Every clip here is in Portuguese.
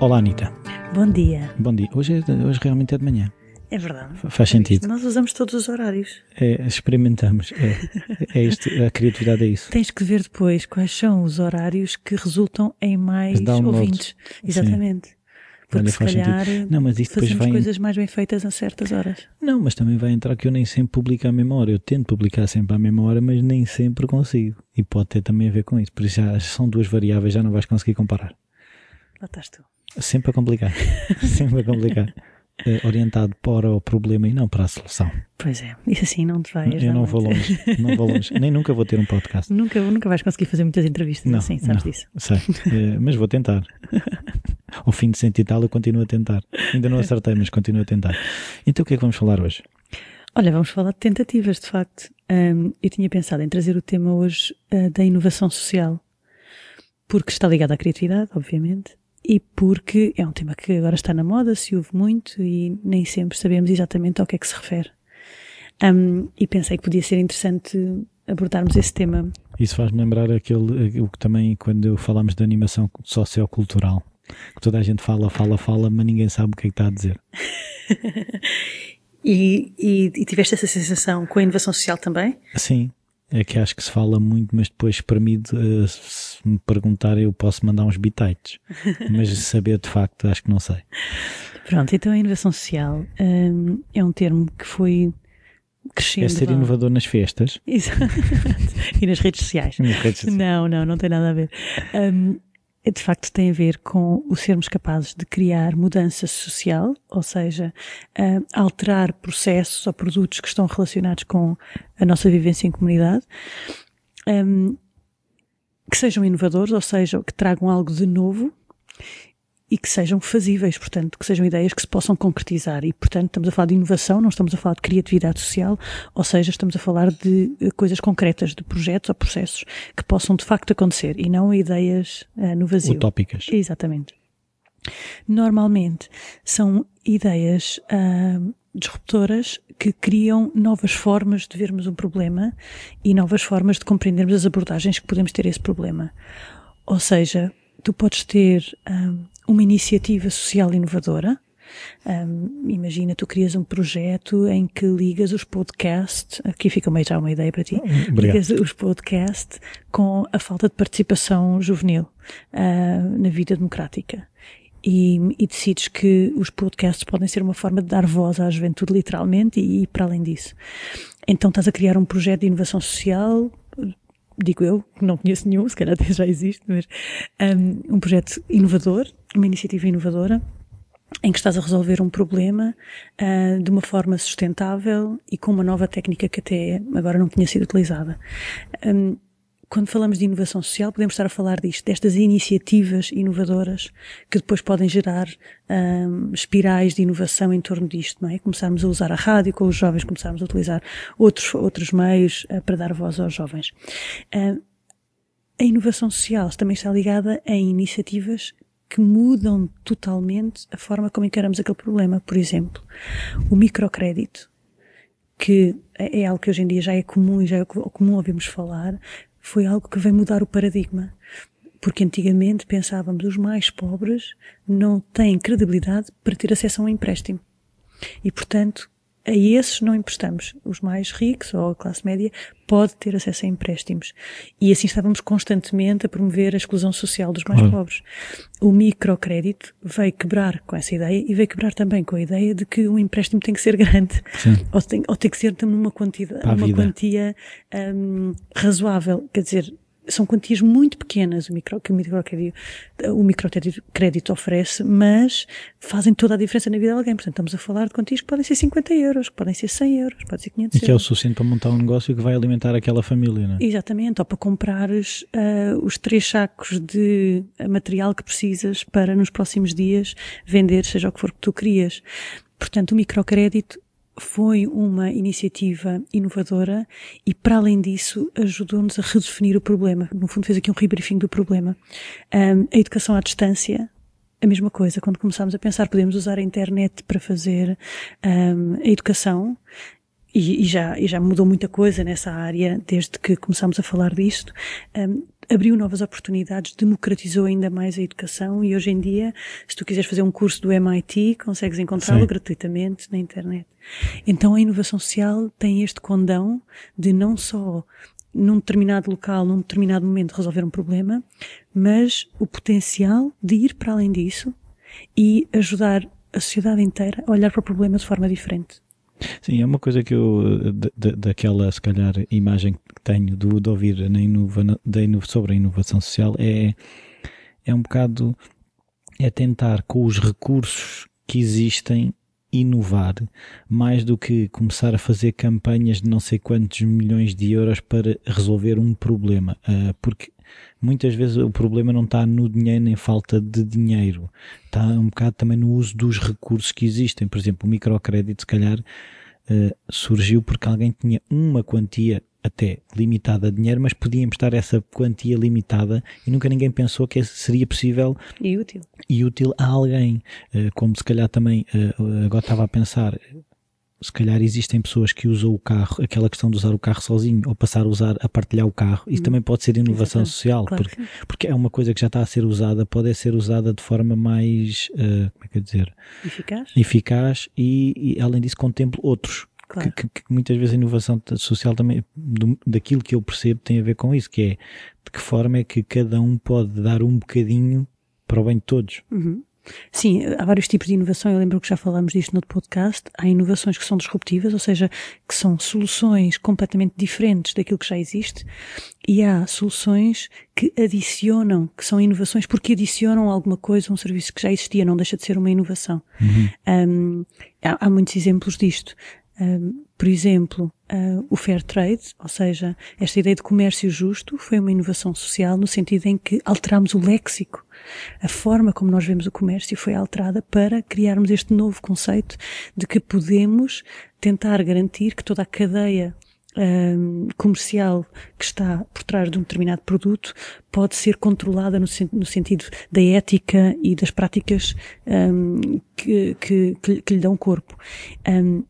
Olá, Anitta. Bom dia. Bom dia. Hoje, é, hoje realmente é de manhã. É verdade. Faz sentido. Nós usamos todos os horários. É, experimentamos. É, é isto, a criatividade é isso. Tens que ver depois quais são os horários que resultam em mais ouvintes. Exatamente. Porque Olha, se faz calhar sentido. Não, mas isto depois fazemos vai. coisas mais bem feitas a certas horas. Não, mas também vai entrar que eu nem sempre publico à mesma hora. Eu tento publicar sempre à mesma hora, mas nem sempre consigo. E pode ter também a ver com isso. Por isso já são duas variáveis, já não vais conseguir comparar. Lá estás tu. Sempre a complicar. sempre a complicar. É, orientado para o problema e não para a solução. Pois é. Isso assim não te vai eu não vou longe. Não vou longe. Nem nunca vou ter um podcast. Nunca, nunca vais conseguir fazer muitas entrevistas Não, assim, sabes não. disso. Sei, eh, mas vou tentar. Ao fim de cento e tal, eu continuo a tentar. Ainda não acertei, mas continuo a tentar. Então, o que é que vamos falar hoje? Olha, vamos falar de tentativas, de facto. Ahm, eu tinha pensado em trazer o tema hoje ah, da inovação social, porque está ligado à criatividade, obviamente, e porque é um tema que agora está na moda, se ouve muito e nem sempre sabemos exatamente ao que é que se refere. Ahm, e pensei que podia ser interessante abordarmos esse tema. Isso faz-me lembrar aquele, eh, o que também, quando falámos de animação sociocultural, que toda a gente fala, fala, fala, mas ninguém sabe o que é que está a dizer. E, e, e tiveste essa sensação com a inovação social também? Sim, é que acho que se fala muito, mas depois espremido, eh, se me perguntar, eu posso mandar uns bitites. Mas saber de facto, acho que não sei. Pronto, então a inovação social ahm, é um termo que foi crescendo. É ser inovador nas festas, Exato. e nas redes sociais. nas redes sociais. Não, não, não tem nada a ver. Hum, de facto, tem a ver com o sermos capazes de criar mudança social, ou seja, alterar processos ou produtos que estão relacionados com a nossa vivência em comunidade, hum, que sejam inovadores, ou seja, que tragam algo de novo e que sejam fazíveis, portanto, que sejam ideias que se possam concretizar. E, portanto, estamos a falar de inovação, não estamos a falar de criatividade social, ou seja, estamos a falar de eh, coisas concretas, de projetos ou processos que possam de facto acontecer e não ideias eh, no vazio. Utópicas. Exatamente. Normalmente são ideias ah, disruptoras que criam novas formas de vermos um problema e novas formas de compreendermos as abordagens que podemos ter a esse problema. Ou seja, tu podes ter ah, uma iniciativa social inovadora. Um, imagina, tu crias um projeto em que ligas os podcasts, aqui fica meio já uma ideia para ti, Obrigado. ligas os podcasts com a falta de participação juvenil ah, na vida democrática. E, e decides que os podcasts podem ser uma forma de dar voz à juventude, literalmente, e ir para além disso. Então estás a criar um projeto de inovação social, digo eu, que não conheço nenhum, se calhar até já existe, mas um, um projeto inovador, uma iniciativa inovadora, em que estás a resolver um problema ah, de uma forma sustentável e com uma nova técnica que até agora não tinha sido utilizada. Um, quando falamos de inovação social, podemos estar a falar disto, destas iniciativas inovadoras que depois podem gerar hum, espirais de inovação em torno disto, não é? Começarmos a usar a rádio com os jovens, começarmos a utilizar outros, outros meios eh, para dar voz aos jovens. Hum, a inovação social também está ligada a iniciativas que mudam totalmente a forma como encaramos aquele problema. Por exemplo, o microcrédito, que é algo que hoje em dia já é comum e já é comum ouvirmos falar, foi algo que veio mudar o paradigma. Porque antigamente pensávamos os mais pobres não têm credibilidade para ter acesso a um empréstimo. E, portanto, a esses não emprestamos. Os mais ricos ou a classe média pode ter acesso a empréstimos. E assim estávamos constantemente a promover a exclusão social dos mais Claro. pobres. O microcrédito veio quebrar com essa ideia e veio quebrar também com a ideia de que um empréstimo tem que ser grande. Ou tem, ou tem que ser também uma quantidade, uma quantia hum, razoável. Quer dizer, são quantias muito pequenas o micro, que o microcrédito, o microcrédito crédito oferece, mas fazem toda a diferença na vida de alguém. Portanto, estamos a falar de quantias que podem ser 50 euros, que podem ser 100 euros, pode ser 500 E que é o euros. suficiente para montar um negócio que vai alimentar aquela família, não é? Exatamente, ou para comprares ah, os três sacos de material que precisas para nos próximos dias vender, seja o que for que tu querias. Portanto, o microcrédito foi uma iniciativa inovadora e, para além disso, ajudou-nos a redefinir o problema. No fundo, fez aqui um rebriefing do problema. Ahm, a educação à distância, a mesma coisa. Quando começámos a pensar, podemos usar a internet para fazer ahm, a educação. E, e já, e já mudou muita coisa nessa área desde que começámos a falar disto. Ahm, abriu novas oportunidades, democratizou ainda mais a educação e hoje em dia, se tu quiseres fazer um curso do MIT, consegues encontrá-lo gratuitamente na internet. Então a inovação social tem este condão de não só num determinado local, num determinado momento resolver um problema, mas o potencial de ir para além disso e ajudar a sociedade inteira a olhar para o problema de forma diferente. Sim, é uma coisa que eu, daquela, se calhar, imagem que tenho do, de ouvir na inova, da inova, sobre a inovação social é, é um bocado, é tentar com os recursos que existem inovar. Mais do que começar a fazer campanhas de não sei quantos milhões de euros para resolver um problema, uh, porque muitas vezes o problema não está no dinheiro nem falta de dinheiro, está um bocado também no uso dos recursos que existem. Por exemplo, o microcrédito, se calhar, uh, surgiu porque alguém tinha uma quantia até limitada de dinheiro, mas podia emprestar essa quantia limitada e nunca ninguém pensou que seria possível e útil, e útil a alguém. Uh, como se calhar também, uh, agora estava a pensar, se calhar existem pessoas que usam o carro, aquela questão de usar o carro sozinho ou passar a usar, a partilhar o carro, isso hum. também pode ser inovação Exatamente. social, claro porque, porque é uma coisa que já está a ser usada, pode ser usada de forma mais, uh, como é que é dizer? Eficaz. Eficaz e, e além disso contempla outros. Claro. Que, que, que, muitas vezes a inovação social também, do, daquilo que eu percebo, tem a ver com isso, que é de que forma é que cada um pode dar um bocadinho para o bem de todos. Uhum. Sim, há vários tipos de inovação. Eu lembro que já falámos disto no podcast. Há inovações que são disruptivas, ou seja, que são soluções completamente diferentes daquilo que já existe. E há soluções que adicionam, que são inovações porque adicionam alguma coisa, um serviço que já existia, não deixa de ser uma inovação. Uhum. Um, há, há, muitos exemplos disto por exemplo, uh, o fair trade, ou seja, esta ideia de comércio justo, foi uma inovação social no sentido em que alteramos o léxico. A forma como nós vemos o comércio foi alterada para criarmos este novo conceito de que podemos tentar garantir que toda a cadeia um, comercial que está por trás de um determinado produto pode ser controlada no, no sentido da ética e das práticas um, que, que, que, lhe dão corpo. Um,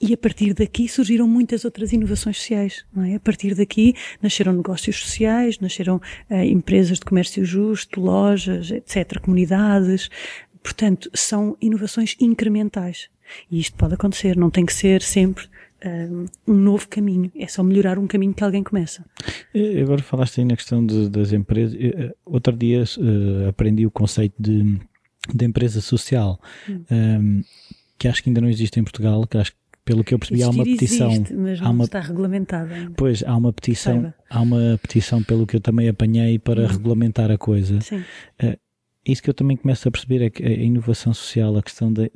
e a partir daqui surgiram muitas outras inovações sociais, não é? A partir daqui nasceram negócios sociais, nasceram uh, empresas de comércio justo, lojas, etc., comunidades. Portanto, são inovações incrementais. E isto pode acontecer, não tem que ser sempre uh, um novo caminho, é só melhorar um caminho que alguém começa. Agora falaste aí na questão de, das empresas. Eh, outro dia uh, aprendi o conceito de, de empresa social, hum. um, que acho que ainda não existe em Portugal, que acho que pelo que eu percebi, Existir há uma petição. Existe, mas não uma, está regulamentada. Ainda. Pois, há uma petição, há uma petição, pelo que eu também apanhei, para uhum. regulamentar a coisa. Sim. Uh, isso que eu também começo a perceber é que a inovação social, a questão de,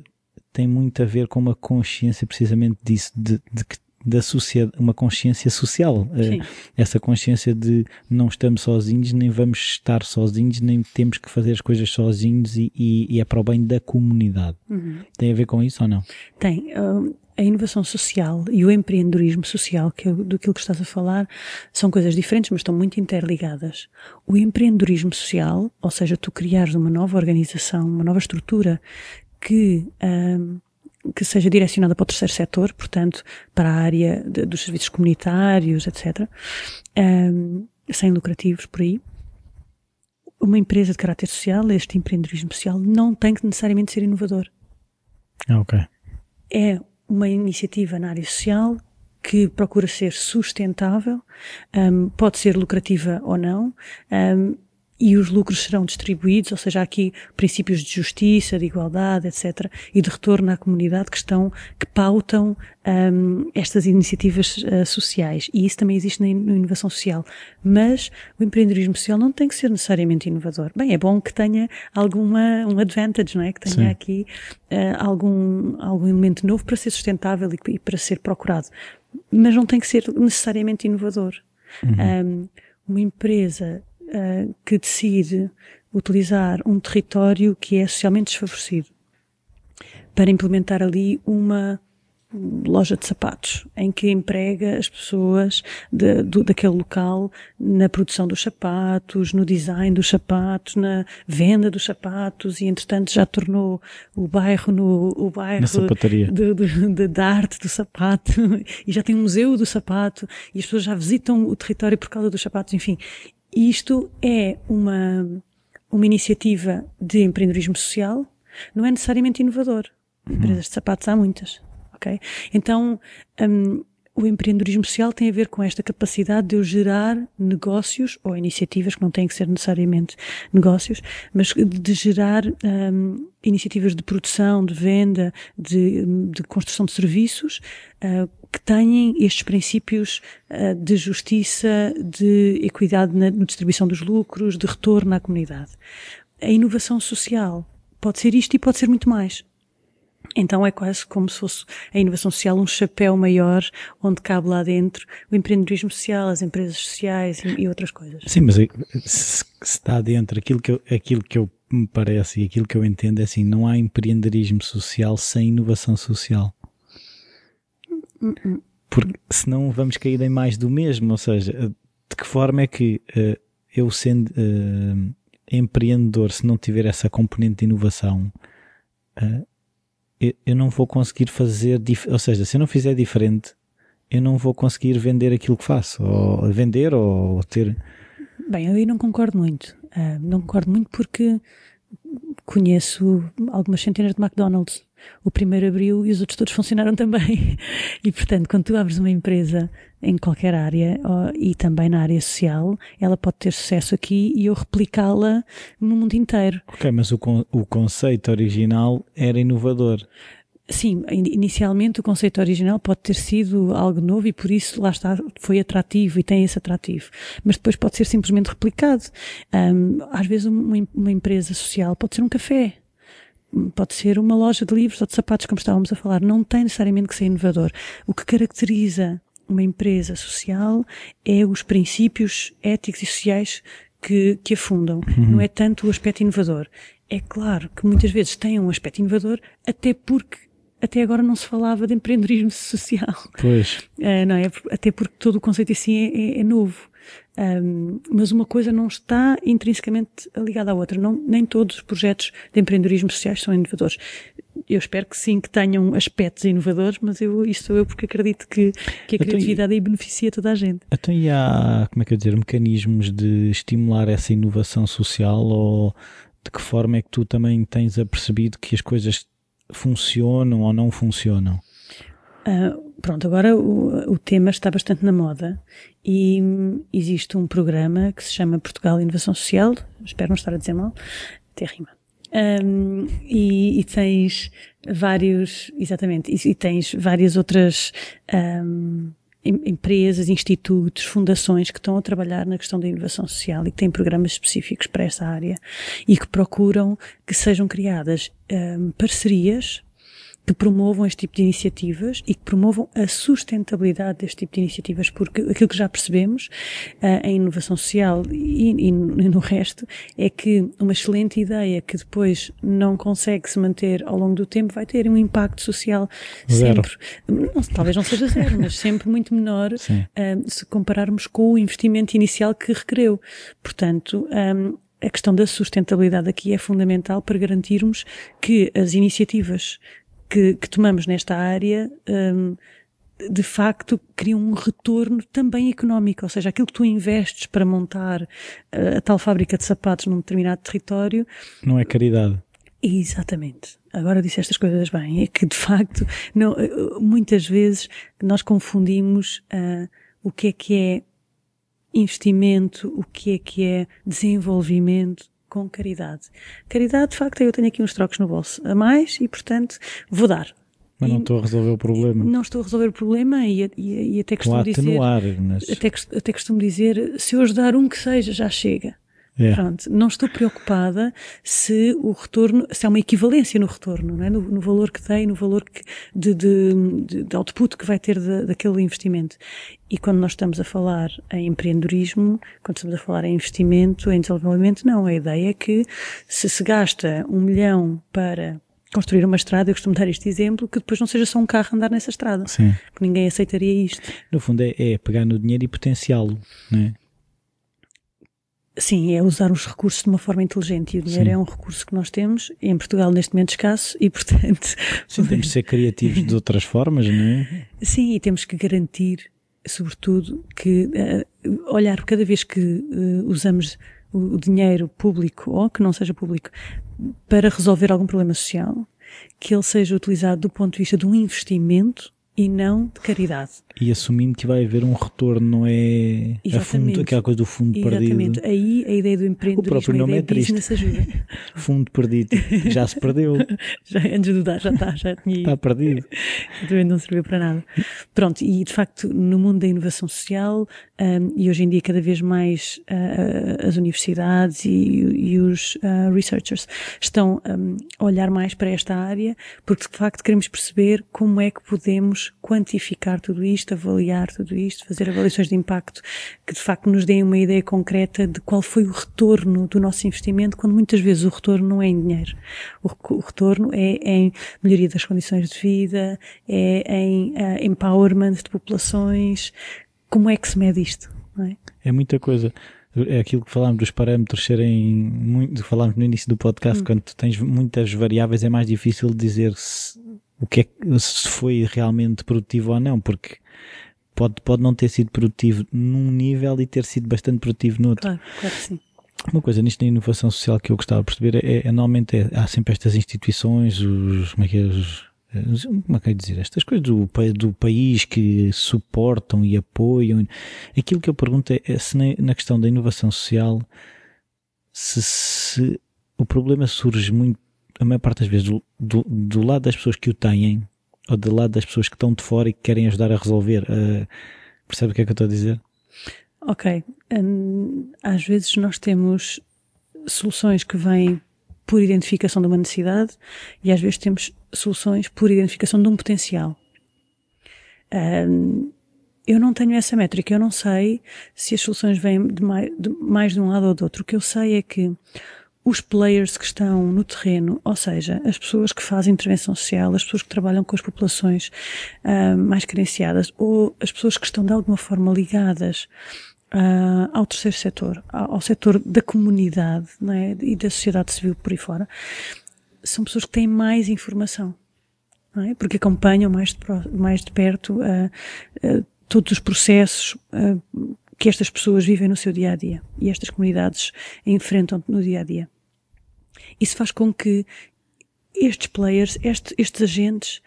tem muito a ver com uma consciência precisamente disso, de, de que da sociedade, uma consciência social. Uh, essa consciência de não estamos sozinhos, nem vamos estar sozinhos, nem temos que fazer as coisas sozinhos e, e, e é para o bem da comunidade. Uhum. Tem a ver com isso ou não? Tem. Uh, a inovação social e o empreendedorismo social, que é do que estás a falar, são coisas diferentes, mas estão muito interligadas. O empreendedorismo social, ou seja, tu criares uma nova organização, uma nova estrutura que, um, que seja direcionada para o terceiro setor, portanto, para a área de, dos serviços comunitários, etc., um, sem lucrativos por aí. Uma empresa de caráter social, este empreendedorismo social, não tem que necessariamente ser inovador. Ah, ok. É uma iniciativa na área social que procura ser sustentável, um, pode ser lucrativa ou não, um, e os lucros serão distribuídos, ou seja, há aqui princípios de justiça, de igualdade, etc., e de retorno à comunidade que estão, que pautam um, estas iniciativas uh, sociais. E isso também existe na, na, inovação social. Mas o empreendedorismo social não tem que ser necessariamente inovador. Bem, é bom que tenha alguma, um advantage, não é? Que tenha Sim. aqui uh, algum, algum elemento novo para ser sustentável e, e, para ser procurado. Mas não tem que ser necessariamente inovador. Uhum. Um, uma empresa uh, que decide utilizar um território que é socialmente desfavorecido para implementar ali uma loja de sapatos, em que emprega as pessoas de, do, daquele local na produção dos sapatos, no design dos sapatos, na venda dos sapatos e entretanto já tornou o bairro no o bairro de, de, de, arte do sapato e já tem um museu do sapato e as pessoas já visitam o território por causa dos sapatos, enfim isto é uma, uma iniciativa de empreendedorismo social, não é necessariamente inovador. Empresas de sapatos há muitas, ok? Então, um, o empreendedorismo social tem a ver com esta capacidade de eu gerar negócios ou iniciativas que não têm que ser necessariamente negócios, mas de gerar um, iniciativas de produção, de venda, de, de construção de serviços uh, que tenham estes princípios uh, de justiça, de equidade na, na distribuição dos lucros, de retorno à comunidade. A inovação social pode ser isto e pode ser muito mais. Então é quase como se fosse a inovação social um chapéu maior onde cabe lá dentro o empreendedorismo social, as empresas sociais e, e outras coisas. Sim, mas se, está dentro aquilo que, eu, aquilo que eu me parece e aquilo que eu entendo é assim, não há empreendedorismo social sem inovação social. Porque senão vamos cair em mais do mesmo, ou seja, de que forma é que uh, eu sendo uh, empreendedor, se não tiver essa componente de inovação, uh, eu não vou conseguir fazer, ou seja, se eu não fizer diferente, eu não vou conseguir vender aquilo que faço, ou vender ou ter. Bem, eu aí não concordo muito. Não concordo muito porque conheço algumas centenas de McDonald's. O primeiro abriu e os outros todos funcionaram também. E, portanto, quando tu abres uma empresa em qualquer área e também na área social, ela pode ter sucesso aqui e eu replicá-la no mundo inteiro. Ok, mas o, o conceito original era inovador. Sim, inicialmente o conceito original pode ter sido algo novo e por isso lá está, foi atrativo e tem esse atrativo. Mas depois pode ser simplesmente replicado. Um, às vezes uma, uma empresa social pode ser um café, pode ser uma loja de livros ou de sapatos, como estávamos a falar. Não tem necessariamente que ser inovador. O que caracteriza uma empresa social é os princípios éticos e sociais que, que afundam. Uhum. Não é tanto o aspecto inovador. É claro que muitas vezes tem um aspecto inovador, até porque até agora não se falava de empreendedorismo social. Pois. Uh, não é? Até porque todo o conceito assim é, é, é novo. Um, mas uma coisa não está intrinsecamente ligada à outra. Não, nem todos os projetos de empreendedorismo sociais são inovadores. Eu espero que sim, que tenham aspectos inovadores, mas eu, isto sou eu porque acredito que, que a então, criatividade aí beneficia toda a gente. Então, e há, como é que eu dizer, mecanismos de estimular essa inovação social ou de que forma é que tu também tens apercebido que as coisas funcionam ou não funcionam? Uh, pronto, agora o, o, tema está bastante na moda e existe um programa que se chama Portugal Inovação Social, espero não estar a dizer mal, até rima. Um, e, e, tens vários, exatamente, e, e tens várias outras um, empresas, institutos, fundações que estão a trabalhar na questão da inovação social e que têm programas específicos para essa área e que procuram que sejam criadas um, parcerias que promovam este tipo de iniciativas e que promovam a sustentabilidade deste tipo de iniciativas, porque aquilo que já percebemos uh, em inovação social e, e, no resto é que uma excelente ideia que depois não consegue se manter ao longo do tempo vai ter um impacto social zero. sempre, não, talvez não seja zero, mas sempre muito menor uh, se compararmos com o investimento inicial que requereu. Portanto, um, a questão da sustentabilidade aqui é fundamental para garantirmos que as iniciativas que, que tomamos nesta área, um, de facto criam um retorno também económico, ou seja, aquilo que tu investes para montar uh, a tal fábrica de sapatos num determinado território. Não é caridade. Exatamente. Agora disse estas coisas bem. É que de facto, não, muitas vezes nós confundimos uh, o que é que é investimento, o que é que é desenvolvimento com caridade. Caridade, de facto, eu tenho aqui uns trocos no bolso a mais e, portanto, vou dar. Mas não estou a resolver o problema. Não estou a resolver o problema e, e, e até costumo dizer. Mas... Até, até costumo dizer, se eu ajudar um que seja, já chega. É. Pronto, não estou preocupada se o retorno, se há uma equivalência no retorno, não é? no, no valor que tem, no valor que, de, de, de output que vai ter daquele investimento. E quando nós estamos a falar em empreendedorismo, quando estamos a falar em investimento, em desenvolvimento, não. A ideia é que se se gasta um milhão para construir uma estrada, eu costumo dar este exemplo, que depois não seja só um carro andar nessa estrada. Sim. Porque ninguém aceitaria isto. No fundo é, é pegar no dinheiro e potenciá-lo, não é? Sim, é usar os recursos de uma forma inteligente e o dinheiro Sim. é um recurso que nós temos, em Portugal neste momento escasso e portanto... Sim, temos de ser criativos de outras formas, não é? Sim, e temos que garantir sobretudo, que uh, olhar cada vez que uh, usamos o, o dinheiro público ou que não seja público para resolver algum problema social, que ele seja utilizado do ponto de vista de um investimento e não de caridade. E assumindo que vai haver um retorno, não é a fundo, aquela coisa do fundo Exatamente. perdido. Aí a ideia do empreendedorismo, o próprio nome é triste. ajuda. fundo perdido, já se perdeu. já, antes de dar, já está, já tinha Está perdido. Também não serviu para nada. Pronto, e de facto no mundo da inovação social, um, e hoje em dia cada vez mais uh, as universidades e, e os uh, researchers estão um, a olhar mais para esta área, porque de facto queremos perceber como é que podemos quantificar tudo isto, avaliar tudo isto, fazer avaliações de impacto que de facto nos deem uma ideia concreta de qual foi o retorno do nosso investimento, quando muitas vezes o retorno não é em dinheiro. O, retorno é em melhoria das condições de vida, é em uh, empowerment de populações, como é que se mede isto? É? é? muita coisa. É aquilo que falámos dos parâmetros serem muito, falámos no início do podcast, hum. quando tu tens muitas variáveis é mais difícil dizer se, o que é, se foi realmente produtivo ou não, porque pode, pode não ter sido produtivo num nível e ter sido bastante produtivo no outro. Claro, claro que sim. Uma coisa nisto da inovação social que eu gostava de perceber é, é normalmente é, há sempre estas instituições, os, como é que é, os, como é que é dizer, estas coisas do, do país que suportam e apoiam. Aquilo que eu pergunto é, é se na, na, questão da inovação social, se, se, o problema surge muito, a maior parte das vezes, do, do, do, lado das pessoas que o têm ou do lado das pessoas que estão de fora e que querem ajudar a resolver. Uh, percebe o que é que eu estou a dizer? Ok. Um, às vezes nós temos soluções que vêm por identificação de uma necessidade e às vezes temos soluções por identificação de um potencial. Um, eu não tenho essa métrica, eu não sei se as soluções vêm de mais, de mais de um lado ou do outro. O que eu sei é que os players que estão no terreno, ou seja, as pessoas que fazem intervenção social, as pessoas que trabalham com as populações uh, mais carenciadas, ou as pessoas que estão de alguma forma ligadas uh, ao terceiro setor, ao, ao setor da comunidade é? e da sociedade civil por aí fora, são pessoas que têm mais informação, é? porque acompanham mais de, mais de perto uh, todos os processos que estas pessoas vivem no seu dia a dia e estas comunidades enfrentam no dia a dia. Isso faz com que estes players, estes, estes agentes,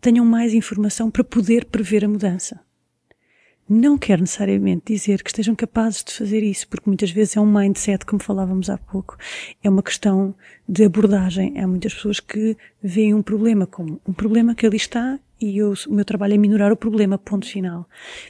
tenham mais informação para poder prever a mudança não quer necessariamente dizer que estejam capazes de fazer isso, porque muitas vezes é um mindset, como falávamos há pouco. É uma questão de abordagem. Há muitas pessoas que veem um problema como um problema que ali está e eu, o meu trabalho é minorar o problema, ponto final.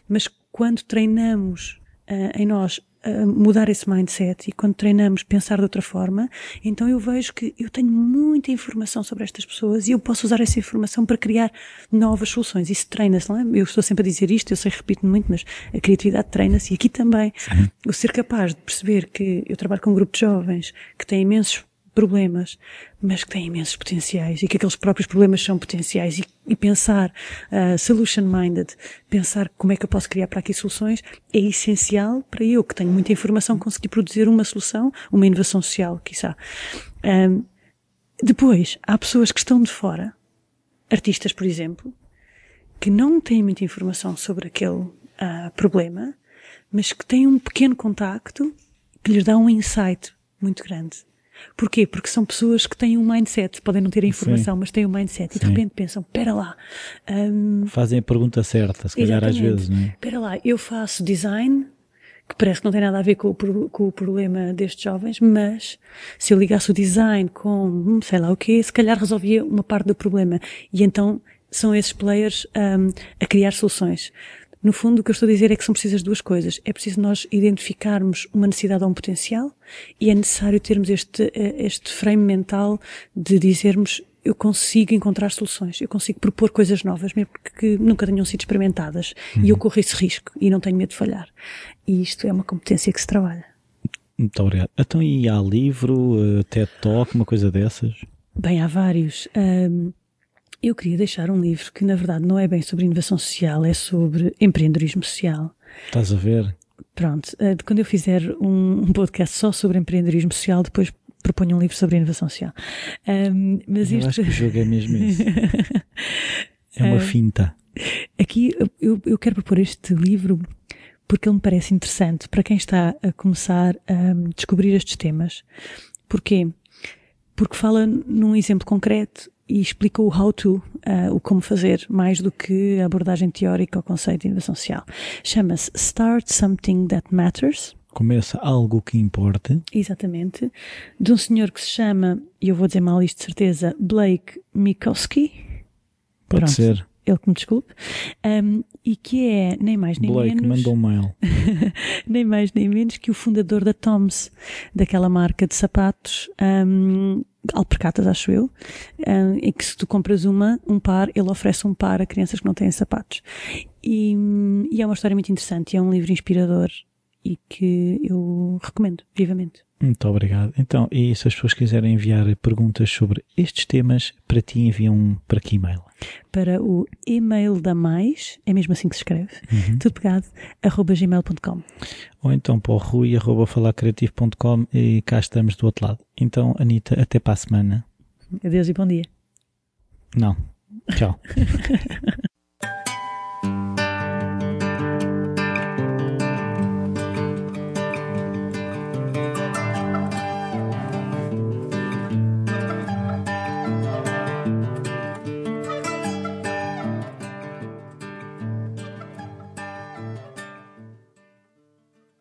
Mas quando treinamos uh, em nós mudar esse mindset e quando treinamos pensar de outra forma, então eu vejo que eu tenho muita informação sobre estas pessoas e eu posso usar essa informação para criar novas soluções. Isso treina-se, não é? Eu estou sempre a dizer isto, eu sei, repito muito, mas a criatividade treina-se e aqui também. Sim. O ser capaz de perceber que eu trabalho com um grupo de jovens que têm imensos problemas, mas que têm imensos potenciais e que aqueles próprios problemas são potenciais e, e pensar uh, solution-minded, pensar como é que eu posso criar para aqui soluções, é essencial para eu, que tenho muita informação, conseguir produzir uma solução, uma inovação social, quiçá. Um, depois, há pessoas que estão de fora, artistas, por exemplo, que não têm muita informação sobre aquele uh, problema, mas que têm um pequeno contacto que lhes dá um insight muito grande. Porquê? Porque são pessoas que têm um mindset, podem não ter a informação, Sim. mas têm um mindset e de repente pensam, espera lá. Um, Fazem a pergunta certa, se calhar às vezes, não é? Espera lá, eu faço design, que parece que não tem nada a ver com o, com o problema destes jovens, mas se eu ligasse o design com, hum, sei lá o quê, se calhar resolvia uma parte do problema. E então são esses players um, a criar soluções. No fundo, o que eu estou a dizer é que são precisas duas coisas. É preciso nós identificarmos uma necessidade ou um potencial e é necessário termos este, eh, este frame mental de dizermos eu consigo encontrar soluções, eu consigo propor coisas novas, mesmo que nunca tenham sido experimentadas. Uhum. E eu uhum. corro esse risco e não tenho medo de falhar. E isto é uma competência que se trabalha. Muito obrigado. Então, e há livro, eh, TED Talk, uma coisa dessas? Bem, há vários. Um, eu queria deixar um livro que, na verdade, não é bem sobre inovação social, é sobre empreendedorismo social. Estás a ver? Pronto, eh, quando eu fizer um, podcast só sobre empreendedorismo social, depois proponho um livro sobre inovação social. Um, mas eu este... acho que o jogo é mesmo esse. é uma finta. aqui eu, eu quero propor este livro porque ele me parece interessante para quem está a começar a descobrir estes temas. Porquê? Porque fala num exemplo concreto e explica o how to, uh, o como fazer, mais do que a abordagem teórica ao conceito de inovação social. Chama-se Start Something That Matters. Começa algo que importa. Exatamente. De um senhor que se chama, e eu vou dizer mal isto de certeza, Blake Mikowski. Pode Pronto. ser ele que me desculpe, um, e que é nem mais nem Blake menos. mandou um mail. nem mais nem menos que o fundador da Toms, daquela marca de sapatos, um, alpercatas, acho eu, um, em que se tu compras uma, um par, ele oferece um par a crianças que não têm sapatos. E, e é uma história muito interessante, é um livro inspirador e que eu recomendo vivamente. Muito obrigado. Então, e se as pessoas quiserem enviar perguntas sobre estes temas, para ti enviam para que e-mail? Para o e-mail da Mais, é mesmo assim que se escreve, uhum. tudo pegado, arroba gmail.com. Ou então para o rui, arroba falarcreativo.com e cá estamos do outro lado. Então, Anitta, até para a semana. Adeus e bom dia. Não. Tchau.